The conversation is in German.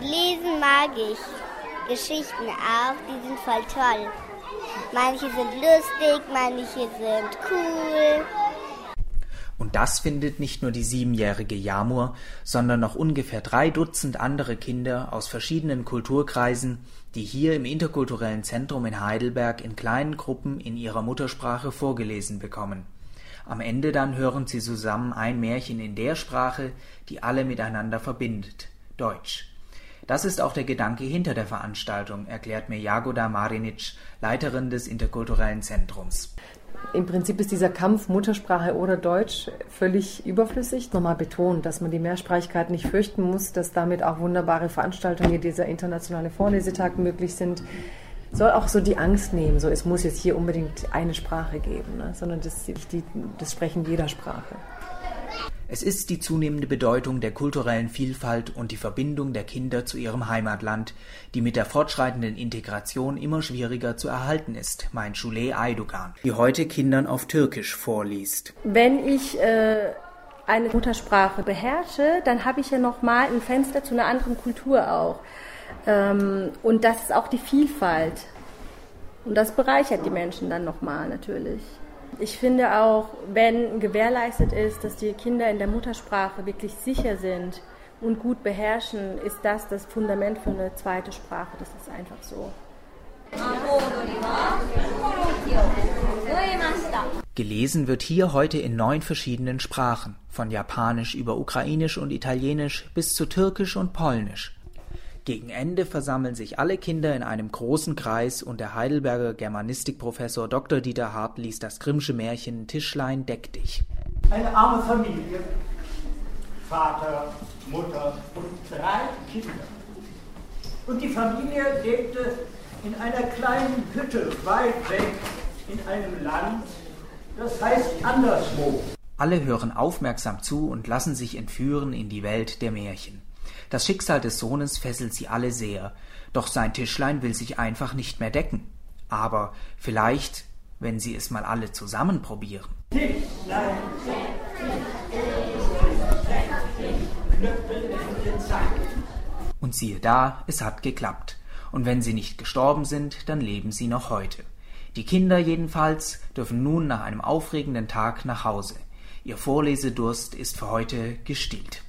Lesen mag ich. Geschichten auch, die sind voll toll. Manche sind lustig, manche sind cool. Und das findet nicht nur die siebenjährige Jamur, sondern noch ungefähr drei Dutzend andere Kinder aus verschiedenen Kulturkreisen, die hier im interkulturellen Zentrum in Heidelberg in kleinen Gruppen in ihrer Muttersprache vorgelesen bekommen. Am Ende dann hören sie zusammen ein Märchen in der Sprache, die alle miteinander verbindet, Deutsch. Das ist auch der Gedanke hinter der Veranstaltung, erklärt mir Jagoda Marinic, Leiterin des interkulturellen Zentrums im Prinzip ist dieser Kampf Muttersprache oder Deutsch völlig überflüssig. Nochmal betont, dass man die Mehrsprachigkeit nicht fürchten muss, dass damit auch wunderbare Veranstaltungen wie dieser internationale Vorlesetag möglich sind. Soll auch so die Angst nehmen, so es muss jetzt hier unbedingt eine Sprache geben, ne? sondern das, die, das Sprechen jeder Sprache. Es ist die zunehmende Bedeutung der kulturellen Vielfalt und die Verbindung der Kinder zu ihrem Heimatland, die mit der fortschreitenden Integration immer schwieriger zu erhalten ist, meint Schule Aydogan, die heute Kindern auf Türkisch vorliest. Wenn ich äh, eine Muttersprache beherrsche, dann habe ich ja nochmal ein Fenster zu einer anderen Kultur auch. Ähm, und das ist auch die Vielfalt. Und das bereichert die Menschen dann nochmal natürlich. Ich finde auch, wenn gewährleistet ist, dass die Kinder in der Muttersprache wirklich sicher sind und gut beherrschen, ist das das Fundament für eine zweite Sprache. Das ist einfach so. Gelesen wird hier heute in neun verschiedenen Sprachen, von Japanisch über Ukrainisch und Italienisch bis zu Türkisch und Polnisch. Gegen Ende versammeln sich alle Kinder in einem großen Kreis und der Heidelberger Germanistikprofessor Dr. Dieter Hart liest das Grimmsche Märchen Tischlein deck dich. Eine arme Familie, Vater, Mutter und drei Kinder. Und die Familie lebte in einer kleinen Hütte weit weg in einem Land, das heißt anderswo. Alle hören aufmerksam zu und lassen sich entführen in die Welt der Märchen. Das Schicksal des Sohnes fesselt sie alle sehr, doch sein Tischlein will sich einfach nicht mehr decken. Aber vielleicht, wenn sie es mal alle zusammen probieren. Und siehe da, es hat geklappt. Und wenn sie nicht gestorben sind, dann leben sie noch heute. Die Kinder jedenfalls dürfen nun nach einem aufregenden Tag nach Hause. Ihr Vorlesedurst ist für heute gestillt.